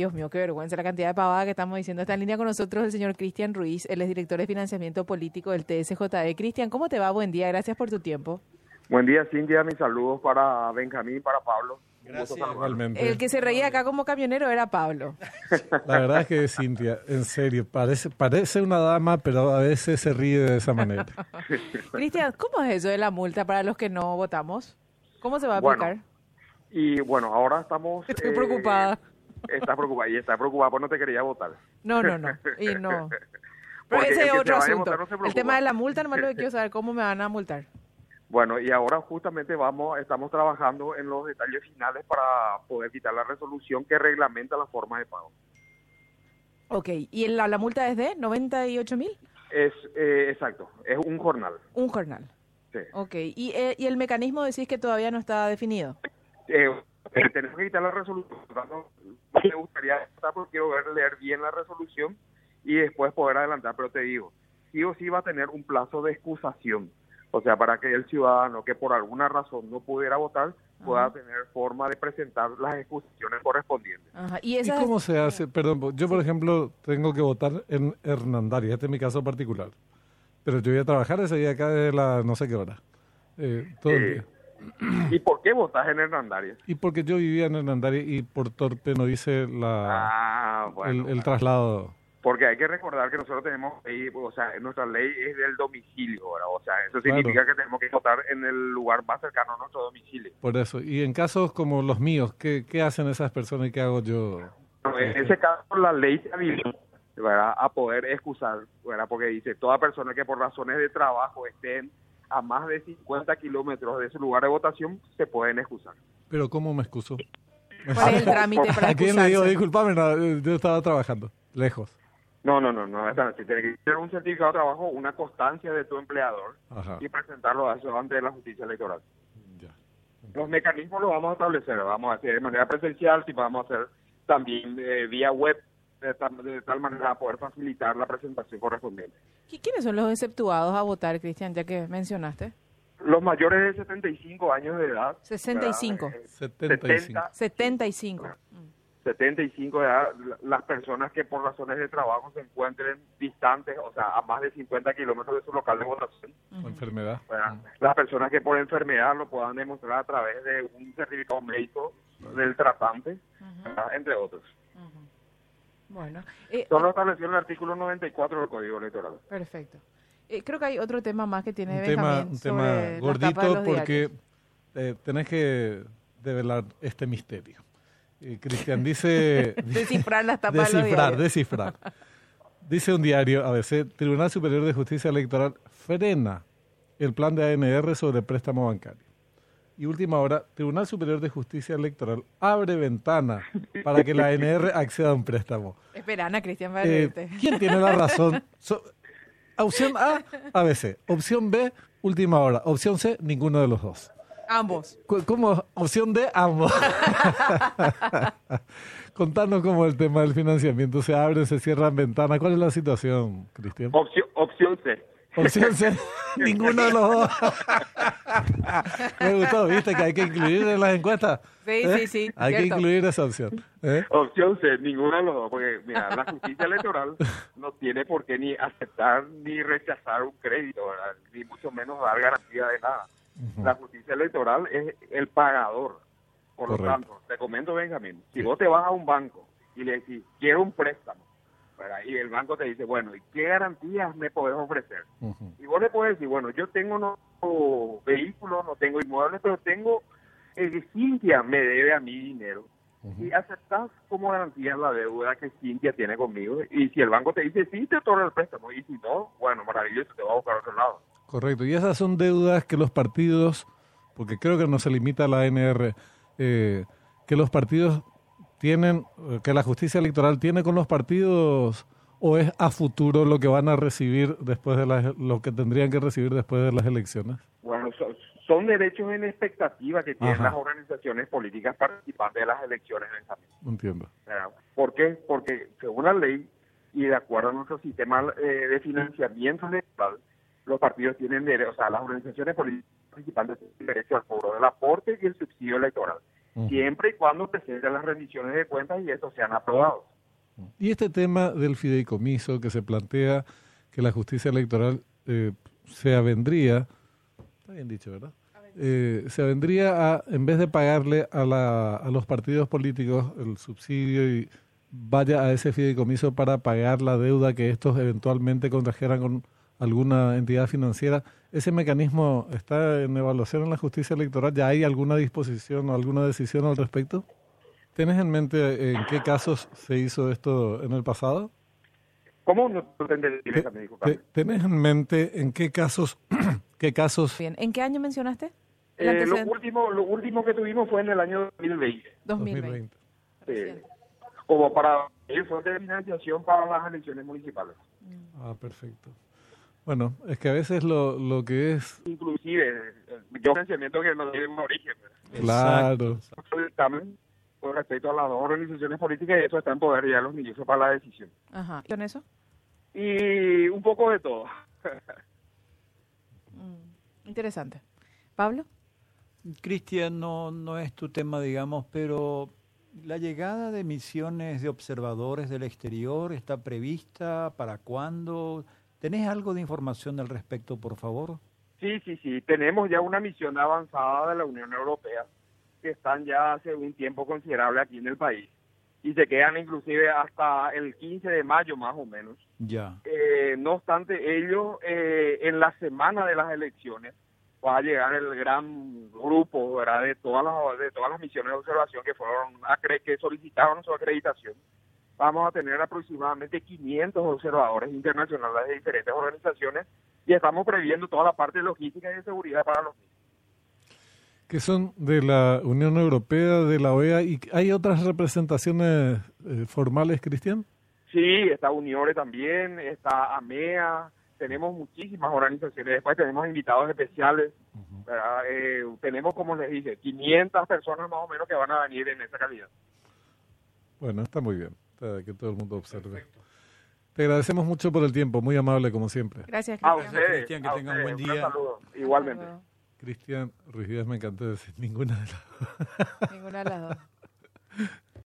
Dios mío, qué vergüenza la cantidad de pavada que estamos diciendo. Está en línea con nosotros el señor Cristian Ruiz, él es director de financiamiento político del TSJE. Cristian, ¿cómo te va? Buen día, gracias por tu tiempo. Buen día, Cintia. Mis saludos para Benjamín y para Pablo. Gracias. El que se reía acá como camionero era Pablo. La verdad es que Cintia, en serio, parece, parece una dama, pero a veces se ríe de esa manera. Cristian, ¿cómo es eso de la multa para los que no votamos? ¿Cómo se va a Bueno, aplicar? Y bueno, ahora estamos... Estoy eh, preocupada. Estás preocupada y estás preocupada porque no te quería votar. No, no, no. Y no. Pero Porque ese es otro asunto. votar no se el tema de la multa, nomás lo que quiero saber cómo me van a multar. Bueno, y ahora justamente vamos, estamos trabajando en los detalles finales para poder quitar la resolución que reglamenta la forma de pago. Ok, ¿y la, la multa es de 98 mil? Es, eh, exacto, es un jornal. Un jornal. Sí. Ok, ¿Y, eh, ¿y el mecanismo decís que todavía no está definido? Eh, eh, tenemos que quitar la resolución. por lo tanto, no me gustaría estar porque quiero ver, leer bien la resolución y después poder adelantar. Pero te digo, sí o sí va a tener un plazo de excusación. O sea, para que el ciudadano que por alguna razón no pudiera votar pueda tener forma de presentar las excusaciones correspondientes. Ajá. ¿Y ¿Y esa cómo se hace? Perdón, yo por ejemplo tengo que votar en Hernandaria, este es mi caso particular. Pero yo voy a trabajar ese día acá de la no sé qué hora. Eh, todo el Eh, día. ¿Y por qué votas en Hernandarias? Y porque yo vivía en Hernandaria y por torpe no hice la, Ah, bueno. el, el traslado. Porque hay que recordar que nosotros tenemos, o sea, nuestra ley es del domicilio, ¿verdad? O sea, eso Claro. significa que tenemos que votar en el lugar más cercano a nuestro domicilio. Por eso. Y en casos como los míos, ¿qué, qué hacen esas personas y qué hago yo? En ese caso, la ley te habilita ¿verdad? a poder excusar, ¿verdad? porque dice, toda persona que por razones de trabajo estén a más de 50 kilómetros de su lugar de votación, se pueden excusar. Pero ¿cómo me excuso? ¿Cuál es el trámite para ¿A quién le digo, disculpame, no, eh, yo estaba trabajando, lejos. No, no, no, no, noche. Tiene que tener un certificado de trabajo, una constancia de tu empleador Ajá. y presentarlo a eso ante la justicia electoral. Ya. Los mecanismos los vamos a establecer, vamos a hacer de manera presencial, si vamos a hacer también eh, vía web, de tal, de tal manera a poder facilitar la presentación correspondiente. ¿Qui- ¿Quiénes son los exceptuados a votar, Cristian, ya que mencionaste? Los mayores de 65 años de edad. 65. ¿verdad? Eh, 75. 70, 75. 75 de edad, la- las personas que por razones de trabajo se encuentren distantes, o sea, a más de 50 kilómetros de su local de votación. O enfermedad. ¿verdad? Las personas que por enfermedad lo puedan demostrar a través de un certificado médico del tratante, entre otros. Bueno, eh, Solo estableció en el artículo 94 del Código Electoral. perfecto. Eh, creo que hay otro tema más que tiene Un tema, un tema de gordito porque eh, tenés que develar este misterio. Eh, Cristian dice... Descifrar las tapas de descifrar, diarios. descifrar. Dice un diario, ABC, Tribunal Superior de Justicia Electoral frena el plan de ANR sobre préstamo bancario. Y última hora, Tribunal Superior de Justicia Electoral abre ventana para que la ANR acceda a un préstamo. Espera, Ana Cristian va a Eh. ¿Quién tiene la razón? So- opción A, ABC. Opción B, última hora. Opción C, ninguno de los dos. Ambos. Cu- ¿Cómo? Opción D, ambos. Contanos cómo el tema del financiamiento se abre, se cierran ventanas. ¿Cuál es la situación, Cristian? Opción, opción C. Opción C, ninguno de los dos. Me gustó, viste que hay que incluir en las encuestas. Sí, ¿Eh? sí, sí, Hay que incluir esa opción. ¿eh? Opción C, ninguno de los dos, porque mira, la justicia electoral no tiene por qué ni aceptar ni rechazar un crédito, ¿verdad? ni mucho menos dar garantía de nada. La justicia electoral es el pagador. Por Correcto. lo tanto, te comento, Benjamín, si vos te vas a un banco y le decís, quiero un préstamo, ¿verdad? y el banco te dice, bueno, ¿y qué garantías me podés ofrecer? Y vos le puedes decir, bueno, yo tengo no vehículos, no tengo inmuebles, pero tengo, eh, Cintia me debe a mí dinero. Y aceptás como garantía la deuda que Cintia tiene conmigo. Y si el banco te dice, sí, te otorga el préstamo. Y si no, bueno, maravilloso, te va a buscar a otro lado. Correcto. Y esas son deudas que los partidos, porque creo que no se limita a la ANR, eh, que los partidos tienen, eh, que la justicia electoral tiene con los partidos o es a futuro lo que van a recibir después de las, lo que tendrían que recibir después de las elecciones. Bueno, son, son derechos en expectativa que tienen Ajá. las organizaciones políticas participantes de las elecciones, Benjamín. No entiendo. ¿Por qué? Porque según la ley y de acuerdo a nuestro sistema eh, de financiamiento electoral, los partidos tienen derecho, o sea, las organizaciones políticas participantes tienen derecho al cobro del aporte y el subsidio electoral. Siempre y cuando presenten las rendiciones de cuentas y estos sean aprobados. Y este tema del fideicomiso que se plantea que la justicia electoral eh, se avendría, está bien dicho, ¿verdad? Eh, se avendría a, en vez de pagarle a, la, a los partidos políticos el subsidio y vaya a ese fideicomiso para pagar la deuda que estos eventualmente contrajeran con alguna entidad financiera. ¿Ese mecanismo está en evaluación en la justicia electoral? ¿Ya hay alguna disposición o alguna decisión al respecto? ¿Tienes en mente en qué casos se hizo esto en el pasado? ¿Cómo no ¿Tenés en mente en qué casos, qué casos? Bien, ¿en qué año mencionaste? Eh, lo, último, lo último que tuvimos fue en el año 2020. 2020. Sí. Como para el fuente de financiación para las elecciones municipales. Ah, perfecto. Bueno, es que a veces lo, lo que es... Inclusive, yo pensamiento que no tiene un origen. Claro. Con respecto a las dos organizaciones políticas y eso está en poder ya los ministros para la decisión. Ajá. ¿Y con eso? Y un poco de todo. Mm, interesante. ¿Pablo? Cristian, no, no es tu tema, digamos, pero la llegada de misiones de observadores del exterior está prevista para cuándo? ¿Tenés algo de información al respecto, por favor? Sí, sí, sí. Tenemos ya una misión avanzada de la Unión Europea que están ya hace un tiempo considerable aquí en el país y se quedan inclusive hasta el 15 de mayo más o menos. Ya. Eh, no obstante ello, eh, en la semana de las elecciones va a llegar el gran grupo ¿verdad? de todas las de todas las misiones de observación que fueron que solicitaron su acreditación vamos a tener aproximadamente 500 observadores internacionales de diferentes organizaciones y estamos previendo toda la parte logística y de seguridad para los niños. Que son de la Unión Europea, de la OEA, ¿y hay otras representaciones eh, formales, Cristian? Sí, está UNIORE también, está AMEA, tenemos muchísimas organizaciones, después tenemos invitados especiales, eh, tenemos, como les dije, 500 personas más o menos que van a venir en esa calidad. Bueno, está muy bien que todo el mundo observe. Te agradecemos mucho por el tiempo, muy amable como siempre. Gracias, Cristian. que tengan un buen día. Igualmente. Cristian Ruiz me encantó decir ninguna de las dos. Ninguna de las dos.